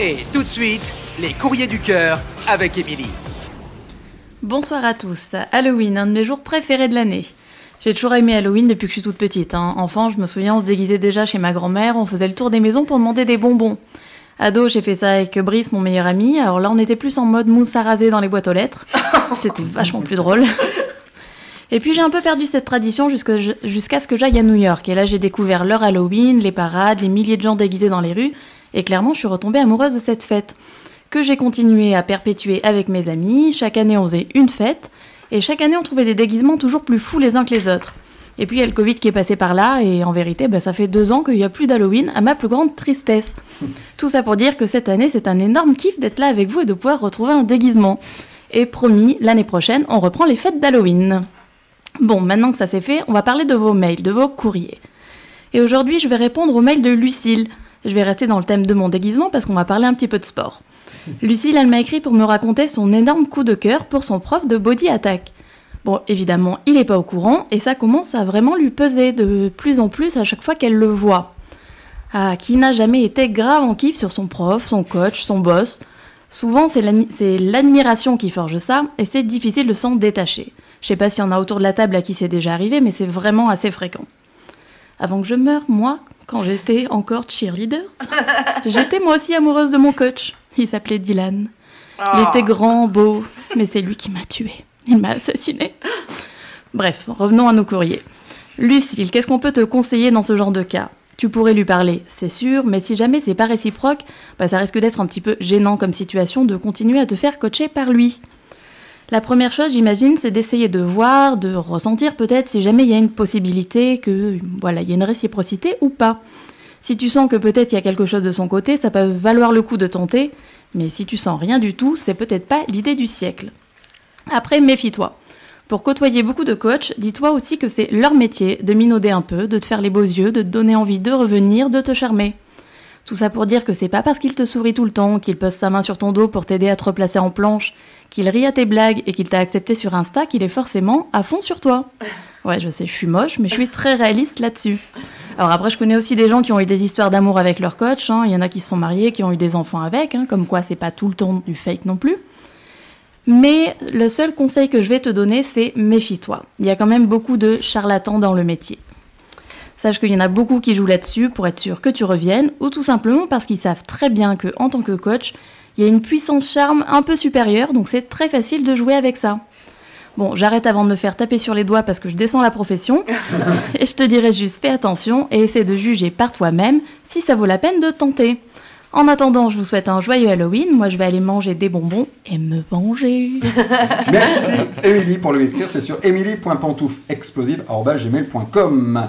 Et tout de suite, les courriers du cœur avec Émilie. Bonsoir à tous. Halloween, un de mes jours préférés de l'année. J'ai toujours aimé Halloween depuis que je suis toute petite. hein. Enfant, je me souviens, on se déguisait déjà chez ma grand-mère, on faisait le tour des maisons pour demander des bonbons. Ado, j'ai fait ça avec Brice, mon meilleur ami. Alors là, on était plus en mode mousse à raser dans les boîtes aux lettres. C'était vachement plus drôle. Et puis j'ai un peu perdu cette tradition jusqu'à ce que j'aille à New York. Et là, j'ai découvert leur Halloween, les parades, les milliers de gens déguisés dans les rues. Et clairement, je suis retombée amoureuse de cette fête. Que j'ai continué à perpétuer avec mes amis. Chaque année, on faisait une fête. Et chaque année, on trouvait des déguisements toujours plus fous les uns que les autres. Et puis il y a le Covid qui est passé par là, et en vérité, bah, ça fait deux ans qu'il n'y a plus d'Halloween, à ma plus grande tristesse. Tout ça pour dire que cette année, c'est un énorme kiff d'être là avec vous et de pouvoir retrouver un déguisement. Et promis, l'année prochaine, on reprend les fêtes d'Halloween. Bon, maintenant que ça c'est fait, on va parler de vos mails, de vos courriers. Et aujourd'hui, je vais répondre au mail de Lucille. Je vais rester dans le thème de mon déguisement parce qu'on va parler un petit peu de sport. Lucille, elle m'a écrit pour me raconter son énorme coup de cœur pour son prof de body attack. Bon, évidemment, il n'est pas au courant et ça commence à vraiment lui peser de plus en plus à chaque fois qu'elle le voit. Ah, qui n'a jamais été grave en kiff sur son prof, son coach, son boss Souvent, c'est l'admiration qui forge ça et c'est difficile de s'en détacher. Je sais pas s'il y en a autour de la table à qui c'est déjà arrivé, mais c'est vraiment assez fréquent. Avant que je meure, moi, quand j'étais encore cheerleader, j'étais moi aussi amoureuse de mon coach. Il s'appelait Dylan. Il était grand, beau, mais c'est lui qui m'a tué. Il m'a assassiné. Bref, revenons à nos courriers. Lucille, qu'est-ce qu'on peut te conseiller dans ce genre de cas? Tu pourrais lui parler, c'est sûr, mais si jamais c'est pas réciproque, bah ça risque d'être un petit peu gênant comme situation de continuer à te faire coacher par lui. La première chose, j'imagine, c'est d'essayer de voir, de ressentir peut-être si jamais il y a une possibilité que voilà, il y a une réciprocité ou pas. Si tu sens que peut-être il y a quelque chose de son côté, ça peut valoir le coup de tenter, mais si tu sens rien du tout, c'est peut-être pas l'idée du siècle. Après, méfie-toi. Pour côtoyer beaucoup de coachs, dis-toi aussi que c'est leur métier de minauder un peu, de te faire les beaux yeux, de te donner envie de revenir, de te charmer. Tout ça pour dire que c'est pas parce qu'il te sourit tout le temps, qu'il pose sa main sur ton dos pour t'aider à te replacer en planche, qu'il rit à tes blagues et qu'il t'a accepté sur Insta, qu'il est forcément à fond sur toi. Ouais, je sais, je suis moche, mais je suis très réaliste là-dessus. Alors après, je connais aussi des gens qui ont eu des histoires d'amour avec leur coach. hein. Il y en a qui se sont mariés, qui ont eu des enfants avec, hein, comme quoi c'est pas tout le temps du fake non plus. Mais le seul conseil que je vais te donner, c'est méfie-toi. Il y a quand même beaucoup de charlatans dans le métier. Sache qu'il y en a beaucoup qui jouent là-dessus pour être sûr que tu reviennes, ou tout simplement parce qu'ils savent très bien que, en tant que coach, il y a une puissance charme un peu supérieure, donc c'est très facile de jouer avec ça. Bon, j'arrête avant de me faire taper sur les doigts parce que je descends la profession, et je te dirais juste fais attention et essaie de juger par toi-même si ça vaut la peine de tenter. En attendant, je vous souhaite un joyeux Halloween. Moi, je vais aller manger des bonbons et me venger. Merci Émilie pour le écrire, c'est sur emily.pantouflexplosive.gmail.com